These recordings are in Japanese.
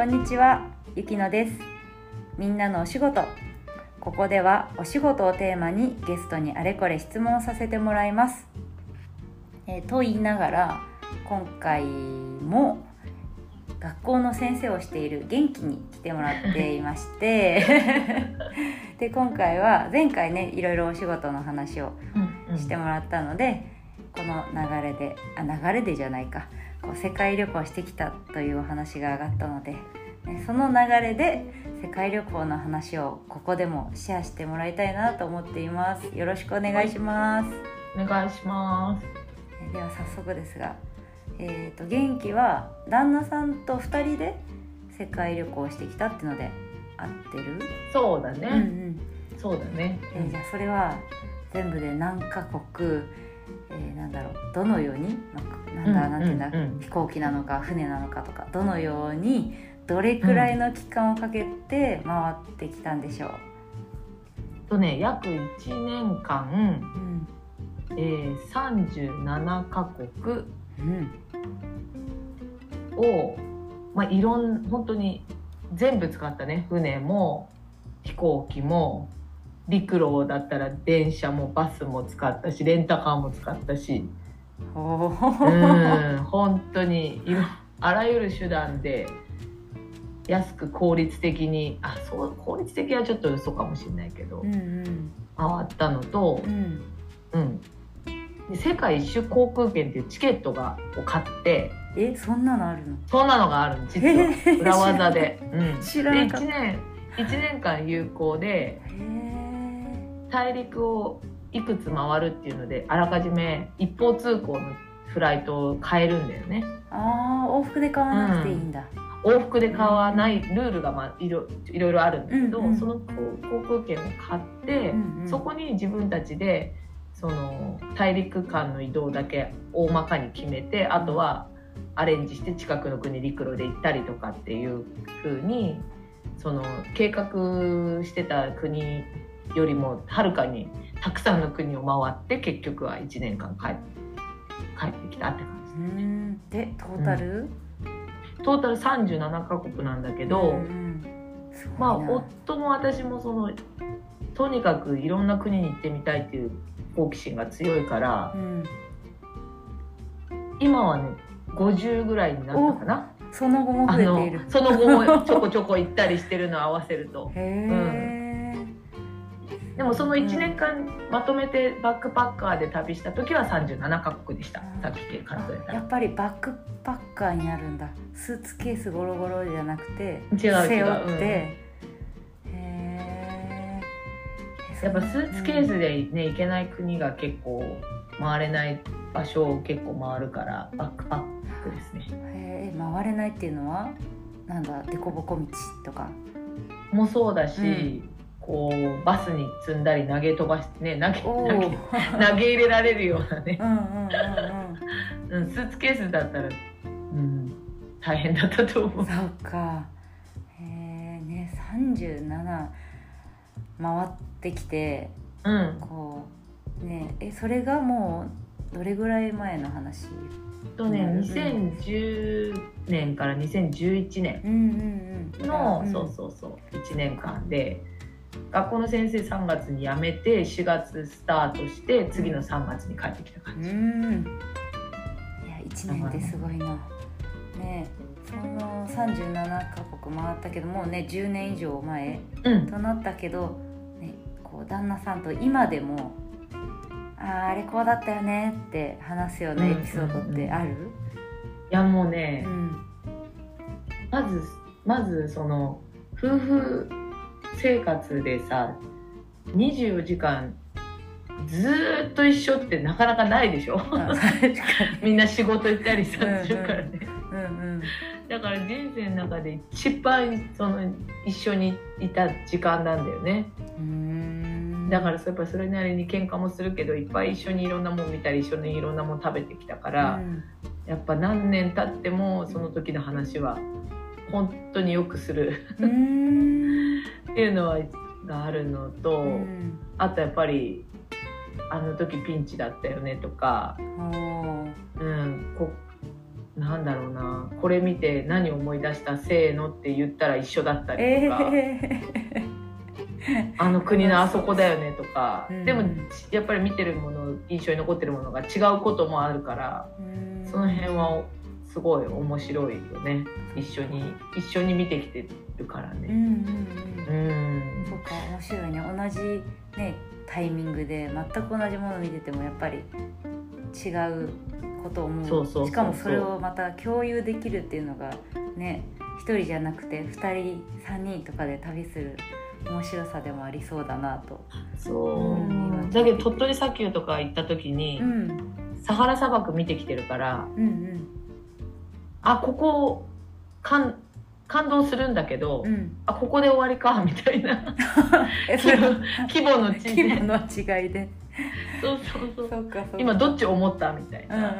こんにちは、ゆきのです。みんなのお仕事。ここではお仕事をテーマにゲストにあれこれ質問させてもらいます。えーと言いながら今回も学校の先生をしている元気に来てもらっていまして で今回は前回ねいろいろお仕事の話をしてもらったので、この流れであ流れでじゃないかこう世界旅行してきたというお話が上がったので、ねその流れで世界旅行の話をここでもシェアしてもらいたいなと思っていますよろしくお願いします、お願いします。えでは早速ですが、えー、と元気は旦那さんと2人で世界旅行してきたってので合ってる、そうだね。うんうんそうだね。えーじゃあそれは全部で何カ国、えーなんだろうどのように、まあ、なんだ、うなんていうんだ、うんうん飛行機なのか船なのかとかどのようにどれくらいの期間をかけて回ってきたんでしょう、とね、約1年間、うんえー、37カ国うんを、まあ、いろん本当に全部使ったね。船も飛行機も陸路だったら電車もバスも使ったしレンタカーも使ったし。おうーん本当にあらゆる手段で安く効率的にあそう効率的はちょっと嘘かもしれないけどうんうん。回ったのとう、ん。うん、で世界一周航空券っていうチケットがを買ってえそんなのあるの？そんなのがあるの実は。裏技で。うん、知らでなかった。1年1年間有効で大陸をいくつ回るっていうのであらかじめ一方通行のフライトを変えるんだよね。ああ往復で買わなくていいんだ、往復で買わないルールが、まあ、いろいろいろあるんだけど、うんうんその航航空券を買って、うんうん。そこに自分たちでその大陸間の移動だけ大まかに決めてあとはアレンジして近くの国陸路で行ったりとかっていう風にその計画してた国よりもはるかにたくさんの国を回って結局は1年間帰って帰ってきたって感じう。ん。でトータル、トータル37カ国なんだけど、まあ夫も私もそのとにかくいろんな国に行ってみたいっていう好奇心が強いからうん、今はね50ぐらいになったかな。その後もあの増えている。その後もちょこちょこ行ったりしてるのを合わせると。へえ、でもその1年間まとめてバックパッカーで旅した時は37カ国でした。うん。さっきで数えたらやっぱりバックパッカーになるんだ。スーツケースゴロゴロじゃなくて違う違う。背負って、うん。へえやっぱスーツケースでね行けない国が結構回れない場所を結構回るからバックパックですね。へえ回れないっていうのはなんだ凸凹道とか？もそうだし、うんこうバスに積んだり投げ飛ばしてね投げ投げ投げ入れられるようなね、スーツケースだったら、うん、大変だったと思う。うん。そうか。へえね37回ってきてうん、こうねえそれがもうどれぐらい前の話？とねうん2010年から2011年うんうんうん。の、んそうそうそう1年間で学校の先生3月に辞めて4月スタートして次の3月に帰ってきた感じ。うん。いや1年ってすごいな。ねその37カ国回ったけどもうね10年以上前うん。となったけど、ね、こう旦那さんと今でもあーあれこうだったよねって話すようなエピソードってある、いやもうね、うん。まずまずその夫婦生活でさ24時間ずーっと一緒ってなかなかないでしょ？みんな仕事行ったりさうんうんするからね。うんだから人生の中で一番その一緒にいた時間なんだよね。だからやっぱそれなりに喧嘩もするけどいっぱい一緒にいろんなもん見たり一緒にいろんなもん食べてきたから、うん。やっぱ何年経ってもその時の話は本当によくするっていうのはがあるのと、うん。あとやっぱりあの時ピンチだったよねとか、うんこうなんだろうなこれ見て何思い出したせーのって言ったら一緒だったりえとか、あの国のあそこだよねとか、うん。でもやっぱり見てるもの印象に残ってるものが違うこともあるからーその辺はすごい面白いよね。一緒に一緒に見てきてるからね。うんうんうん。うん。そうか面白いね。同じねタイミングで全く同じものを見ててもやっぱり違うことを思う。そうそうそうそう。しかもそれをまた共有できるっていうのがね一人じゃなくて2人3人とかで旅する面白さでもありそうだなと。そう、うん。だけど鳥取砂丘とか行った時に、うん。サハラ砂漠見てきてるからうんうんあここ感感動するんだけど、うん、あここで終わりか みたいな。規模の違規い模の違いで。そうそうそう。今どっち思った？みたいうんうんうん。な、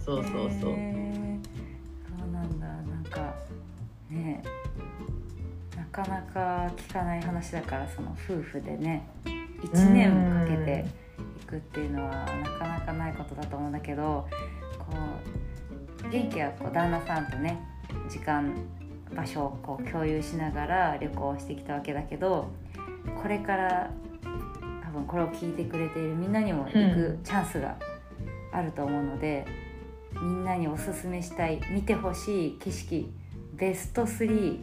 そうそうそう、へー。そうなんだ。なんかねなかなか聞かない話だからその夫婦でね。1年もかけていくっていうのはなかなかないことだと思うんだけどこう元気はこう旦那さんとね時間場所をこう共有しながら旅行をしてきたわけだけどこれから多分これを聞いてくれているみんなにも行くチャンスがあると思うので、みんなにおすすめしたい見てほしい景色ベスト3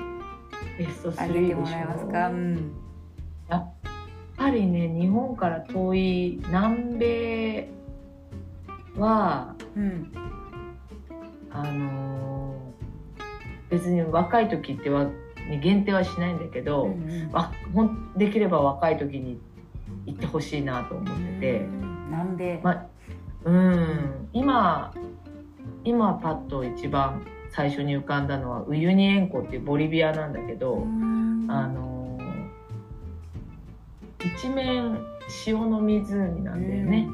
ベスト3あげてもらえますか、うん、やっぱりね日本から遠い南米はうんあのー別に若い時ってはに限定はしないんだけど、うんうん。わほんできれば若い時に行ってほしいなと思ってて、うん南米、まうん。今今パッと一番最初に浮かんだのはウユニ塩湖っていうボリビアなんだけど、うん。あのー一面塩の湖なんだよね、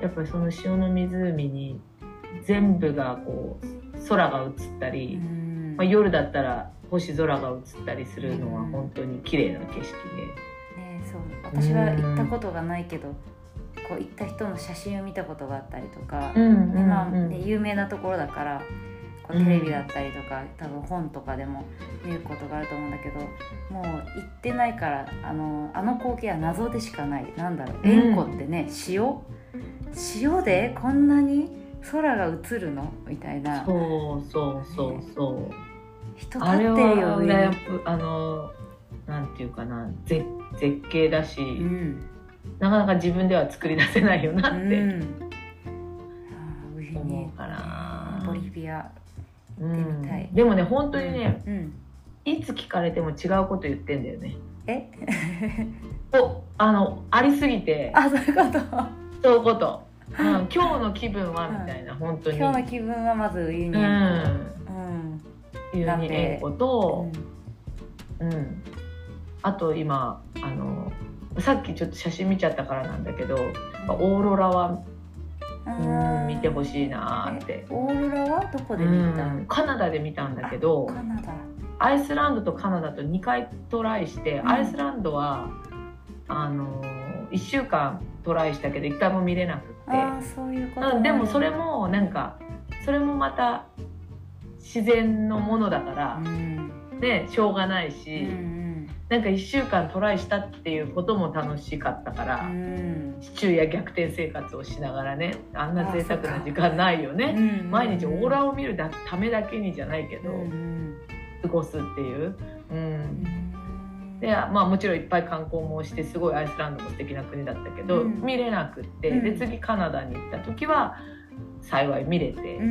やっぱりその塩の湖に全部がこう空が映ったり、うん。まあ、夜だったら星空が映ったりするのはうん。本当に綺麗な景色で。ね、そう。私は行ったことがないけどこう行った人の写真を見たことがあったりとか、うんでまあうん。ね、有名なところだからこうテレビだったりとか、多分本とかでも見ることがあると思うんだけどもう行ってないからあのあの光景は謎でしかない。なんだろう。うん。塩湖ってね、塩？塩で？こんなに？空が映るの？みたいな。そうそうそうそう。人立あれってるよ。ねあのなんていうかな。絶絶景だし、うん。なかなか自分では作り出せないよなって。うん、思うかな。ボリビア。うん。みたい。でもね本当にね、うん、いつ聞かれても違うこと言ってんだよね。え？おあのありすぎて。あそういうこと。そういうこと。うん、今日の気分はみたいな、本当に。今日の気分はまずウユニう塩ん。湖うんユニ塩湖と、ううん、あと今あのさっきちょっと写真見ちゃったからなんだけどオーロラは、うん、見てほいしいなーって。オーロラはどこうで見た？ん、カナダで見たんだけどカナダ。アイスランドとカナダと2回トライして、うん。アイスランドはあの1週間トライしたけど1回も見れなくって。ああそういうことうん、でもそれもなんかそれもまた自然のものだからう、ん。ねしょうがないうんし、なんか1週間トライしたっていうことも楽しかったから、うん。うん昼夜逆転生活をしながらねあんな贅沢な時間ないよね、うん毎日オーラを見るだためだけにじゃないけど、うん。過ごすっていう。うん。うんでまあ、もちろんいっぱい観光もしてすごいアイスランドも素敵な国だったけど、うん。見れなくって、うん。で次カナダに行った時は幸い見れて、うんう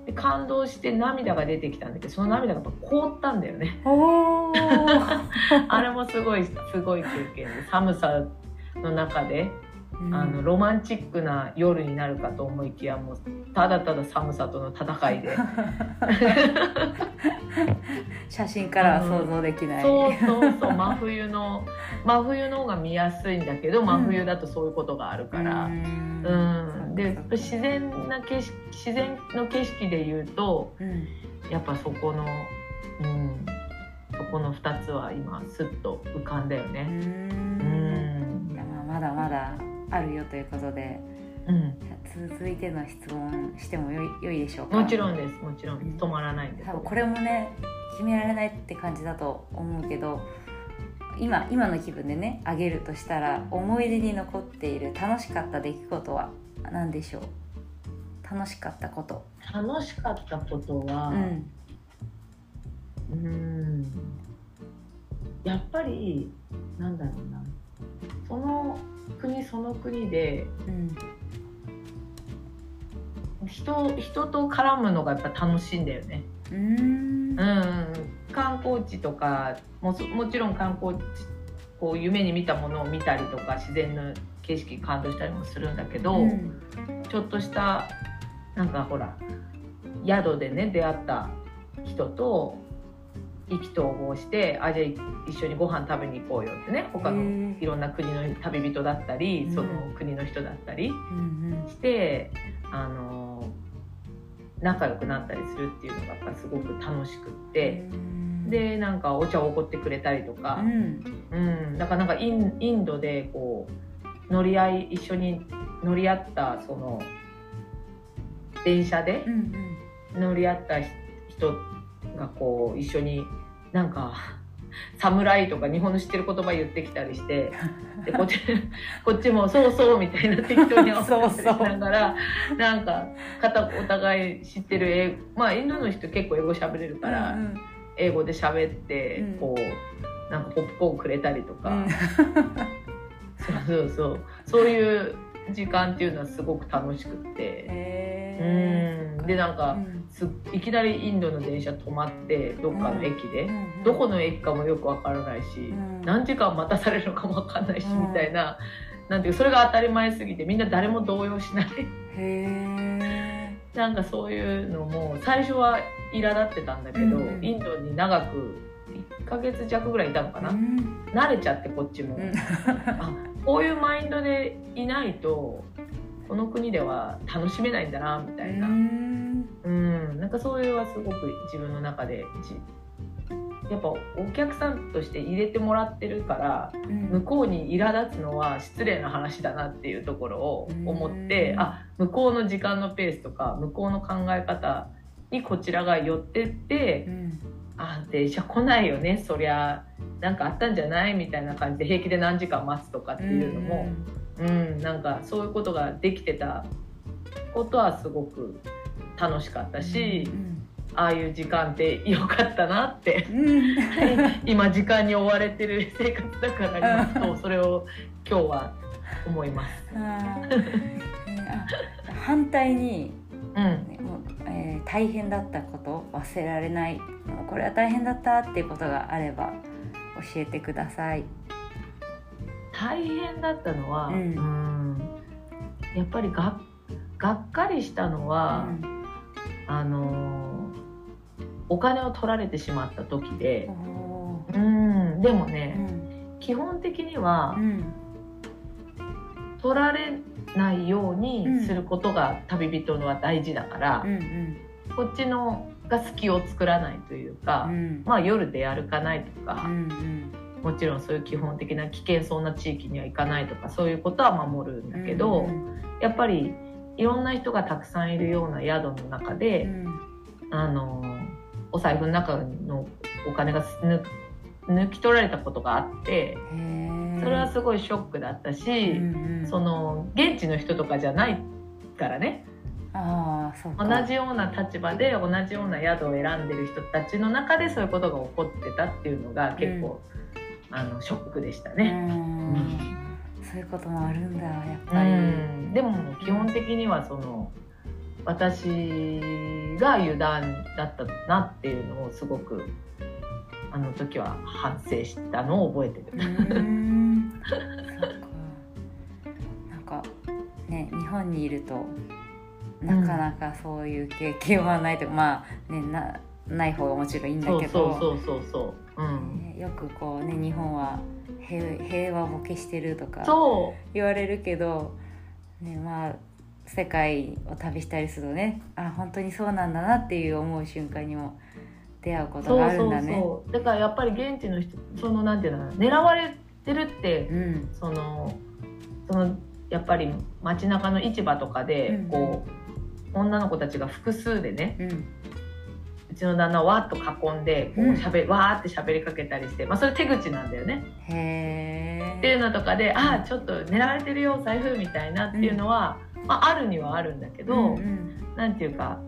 ん。で感動して涙が出てきたんだけどその涙がやっぱ凍ったんだよね。あれもすごいすごい経験で寒さの中で、うんあのロマンチックな夜になるかと思いきやもうただただ寒さとの戦いで。写真からは想像できない。そうそうそう。真冬の真冬の方が見やすいんだけど真冬だとそういうことがあるから。うん。うん、で自然な景色自然の景色で言うとうん。やっぱそこの、うん、そこの2つは今スッと浮かんだようね。うん。まだまだあるよということでうん。続いての質問してもよい良いでしょうか？もちろんです。もちろん。止まらないんです。多分これもね決められないって感じだと思うけど今今の気分でねあげるとしたら思い出に残っている楽しかった出来事は何でしょう？楽しかったこと。楽しかったことはうん。うん。やっぱりなんだろうなその国その国でうん。人人と絡むのがやっぱ楽しいんだよね。うーん。うん、観光地とかもそもちろん観光地こう夢に見たものを見たりとか自然の景色感動したりもするんだけど、うん。ちょっとしたなんかほら宿でね出会った人と意気投合してあじゃあ一緒にご飯食べに行こうよってね。他のいろんな国の旅人だったり、うん。その国の人だったりうんしてあの仲良くなったりするっていうのがやっぱすごく楽しくって。うん。でなんかお茶をおごってくれたりとうか、ん。うん、だからなんかインインドでこう乗り合い一緒に乗り合ったその電車でうん。乗り合った人がこう一緒になんか「侍」とか日本の知ってる言葉言ってきたりしてでこっち こっちも「そうそう」みたいな適当に合わせたりしながら なんか片お互い知ってる英語まあインドの人結構英語喋れるから。うん英語で喋って、うん。こうなんかポップコーンくれたりとか、うん。そうそうそう。そういう時間っていうのはすごく楽しくって、へうん。でなんか、うん。すいきなりインドの電車止まってどっかの駅で、うんどこの駅かもよくわからないし、うん。何時間待たされるのかもわかんないし、うんみたいななんていうそれが当たり前すぎてみんな誰も動揺しない。なんかそういうのも最初は苛立ってたんだけど、うんうん。インドに長く1ヶ月弱ぐらいいたのかな、うん。慣れちゃってこっちも、うん。あこういうマインドでいないとこの国では楽しめないんだなみたいな、うん。うん、なんかそういうはすごく自分の中でじやっぱお客さんとして入れてもらってるから向こうに苛立つのは失礼な話だなっていうところを思ってうんあ向こうの時間のペースとか向こうの考え方にこちらが寄ってってうん。あ電車来ないよねそりゃなんかあったんじゃないみたいな感じで平気で何時間待つとかっていうのも、うんなんかそういうことができてたことはすごく楽しかったし、ああいう時間って良かったなって。うん。う ん今時間に追われてる生活だから今とそれを今日は思います。反対に、うん、えー大変だったこと忘れられないこれは大変だったっていうことがあれば教えてください。大変だったのは、うん。うん。やっぱりががっかりしたのは、あのお金を取られてしまった時でうん、でもーうね、ん。基本的にはうん。取られないようにすることが旅人のは大事だからう、んこっちのが隙を作らないというか、うん。まあ夜で歩かないとか、うんもちろんそういう基本的な危険そうな地域には行かないとかそういうことは守るんだけど、うん。やっぱりいろんな人がたくさんいるような宿の中で、うん。あのお財布の中のお金が抜抜き取られたことがあってそれはすごいショックだったし、うんうん。その現地の人とかじゃないからね。ああそうか。同じような立場で同じような宿を選んでる人たちの中でそういうことが起こってたっていうのが結構、あのショックでしたうね。んそういうこともあるんだやっうぱり。ん、でも基本的にはその私が油断だったなっていうのをすごくあの時は反省したのを覚えてうる。ーんなんかね日本にいるとなかなかそういう経験はないとか、まあねなない方がもちろんいいんだけどそうそうそうそう。うん。ねよくこうね日本は平平和ボケしてるとかそ言われるけど、ね、まあ世界を旅したりするとねあ本当にそうなんだなっていう思う瞬間にも出会うこうとがあそうそるんだね。うそう。だからやっぱり現地の人そのなんていうの狙われてるってうんそのそのやっぱり街中の市場とかでうんこう、女の子たちが複数でねうんうちの旦那をわーっと囲んでこううん。しゃべ、わーって喋りかけたりして、まあ、それ手口なんだよね。へっていうえのとかで「ああちょっと狙われてるよ財布」みたいなっていうのは、まあ、あるにはあるんだけど、うんうん。なんていうか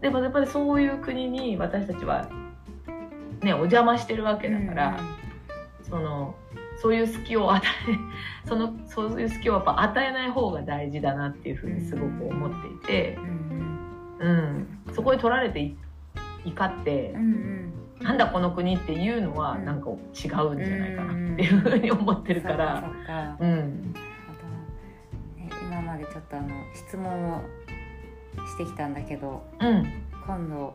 でもやっぱりそういう国に私たちはねお邪魔してるわけだから、そのそういう隙を与え そのそういう隙をやっぱ与えない方が大事だなっていうふうにすごく思っていてう、んうん、そこで取られてい怒ってうんうん。なんだこの国っていうのはうん。なんか違うんじゃないかなっていうふうに思ってるから。今までちょっとあの質問をしてきたんだけどうん。今度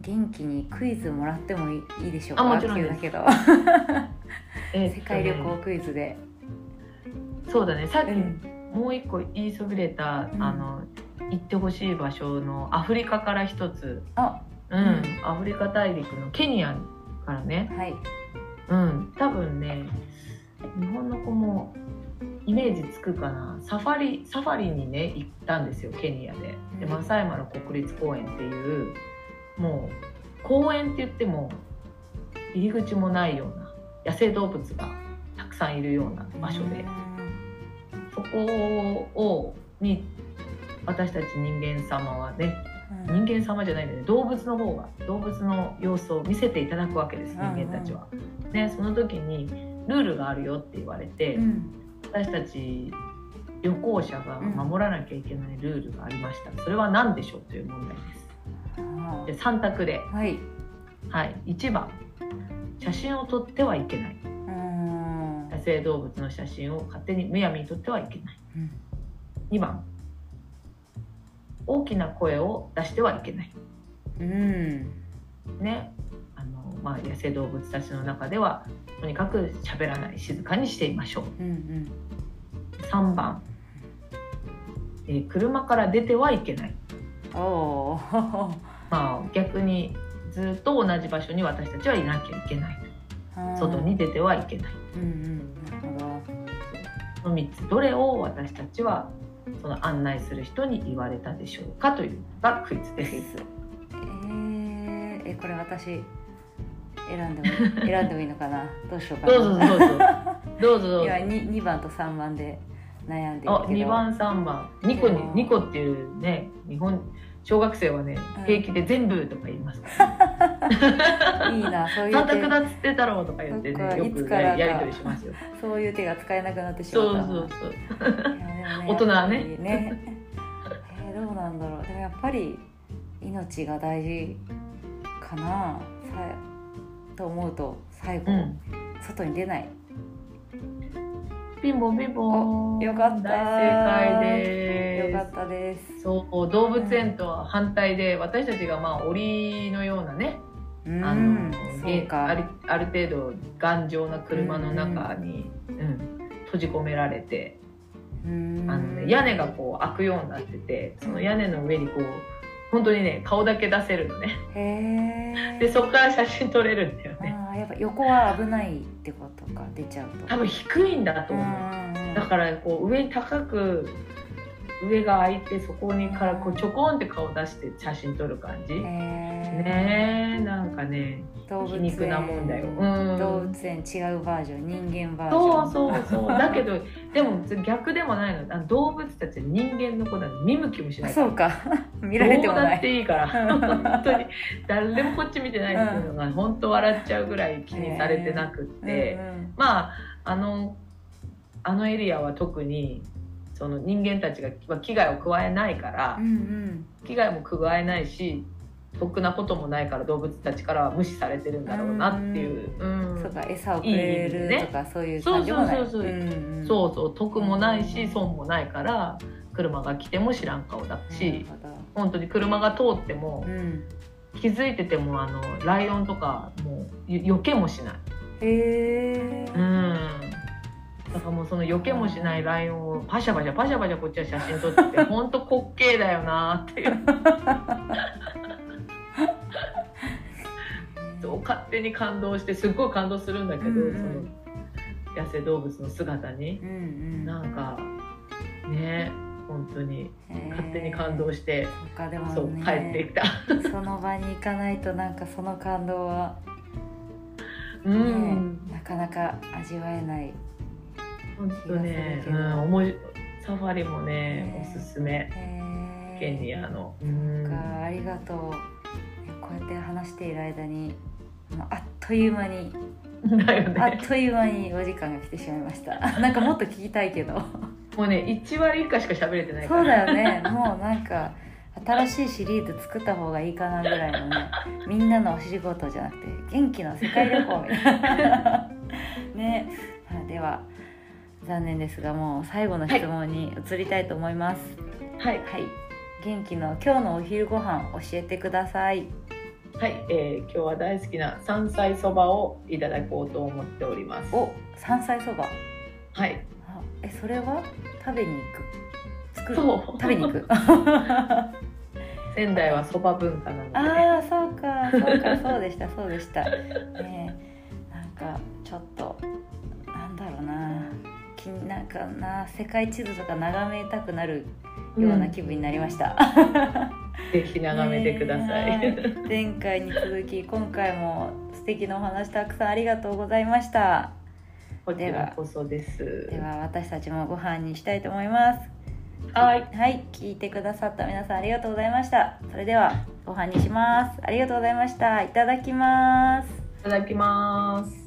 元気にクイズもらってもいいでしょうか？あもちろんだけど。世界旅行クイズで、そうだね。さっきうん。もう一個言いそびれた、うん。あの行ってほしい場所のアフリカから一つ、あうん。うんアフリカ大陸のケニアからね、はい。うん、多分ね日本の子もイメージつくかな。サファリサファリにね行ったんですよケニアで。でうんマサイマラ国立公園っていうもう公園って言っても入り口もないような野生動物がたくさんいるような場所で。そこをに私たち人間様はねうん人間様じゃないんだよね。動物の方が動物の様子を見せていただくわけです人間たちは。ねその時にルールがあるよって言われて、うん。私たち旅行者が守らなきゃいけないルールがありました、それは何でしょうという問題です。あで3択で、はい。はい、1番。写真を撮ってはいけない。うん。野生動物の写真を勝手にむやみに撮ってはいけない。うん。2番大きな声を出してはいけない。うん。ね。あの、まあ、野生動物たちの中ではとにかく喋らない静かにしていましょう。うんうん。3番、えー車から出てはいけない、おまあ、逆にずっと同じ場所に私たちはいなきゃいけない。外に出てはいけない。うんうんなるほど。この3つ。どれを私たちはその案内する人に言われたでしょうかというのがクイズです。えー、えこれ私選んでも選んでもいいのかな？どうしようかな。どうぞどうぞどうぞ。どうぞ今 2, 2番と3番で悩んでるあけど。2番3番2個にうん。2個っていうね日本小学生はねうん。平気で全部とか言いますから、いいなそういう三択手だっつってたろうとか言ってねよくいつからか。ややり取りしますよ。そういう手が使えなくなってしまそうった。そうそういやでもね大人はね。ね。えーどうなんだろう。でもやっぱり命が大事かなさと思うと最後、うん。外に出ないピンポンピンポン。よかった。大正解です。よかったですそう動物園とは反対で私たちがまあ檻のようなね、うんあのあるある程度頑丈な車の中に、うん。閉じ込められて、うん。あのね、屋根がこう開くようになっててその屋根の上にこう本当にね顔だけ出せるのね。でそこから写真撮れるんだよねあーやっぱ横は危ないってことか出ちゃうと。多分低いんだと思う。だからこう上に高く上が開いてそこにからこうちょこんって顔出して写真撮る感じ。へねえなんかねー動物皮肉なもんだよ。うん。動物園違うバージョン人間バージョン。そうそうそう。だけどでも逆でもないの。あの動物たちは人間の子だ見向きもしない。そうか。見られてもどうだっないていいから。本当に。誰もこっち見てないっていうのが本当笑っちゃうぐらい気にされてなくって、うんうん。まああのあのエリアは特にその人間たちがまあ危害を加えないから、うんうん。危害も加えないし得なこともないから動物たちからは無視されてるんだろうなっていう、うん。そうか餌をくれるとかそういう感じもない。そうそうそうそう。んん。そうそう。得もないし損もないから車が来ても知らん顔だし、なるほど。本当に車が通ってもうん。気づいててもあのライオンとかもうよ避けもしない。へえうん。だからもうその避けもしないライオンをパシャパシャパシャパシャこっちは写真撮ってて本当滑稽だよなっていう。そう勝手に感動してすっごい感動するんだけど、うんうん。その野生動物の姿に。うんうん。なんかね本当にえー。勝手に感動して、そうかでもそうね帰ってきた。その場に行かないとなんかその感動は、うねん、なかなか味わえない本当ね、うん、思いサファリもねね。おすすめ。えー。ケニアの。かありがとう。こうやって話している間にあっという間にね。あっという間にお時間が来てしまいました。なんかもっと聞きたいけど。もうね1割以下しか喋れてないかそうら。だよね。もうなんか新しいシリーズ作った方がいいかなぐらいのねみんなのお仕事じゃなくて元気の世界旅行みたいな。ね。あでは残念ですがもう最後の質問に移りたいと思います。はい。はい、元気の今日のお昼ご飯教えてください。はい、えー今日は大好きな山菜そばをいただこうと思っております。お山菜そば。はい。あえそれは？食べに行く。作る。そう。食べに行く。仙台はそば文化なので、ああそうか。そうか。そうでした。そうでした。ねえ。なんかちょっとなんだろうな気になんかな世界地図とか眺めたくなるような気分になりました、ぜひ眺めてください。前回に続き今回も素敵なお話たくさんありがとうございました。こちらこそです。では私たちもご飯にしたいと思います。はい、はい。聞いてくださった皆さんありがとうございました。それではご飯にします。ありがとうございました。いただきます。いただきます。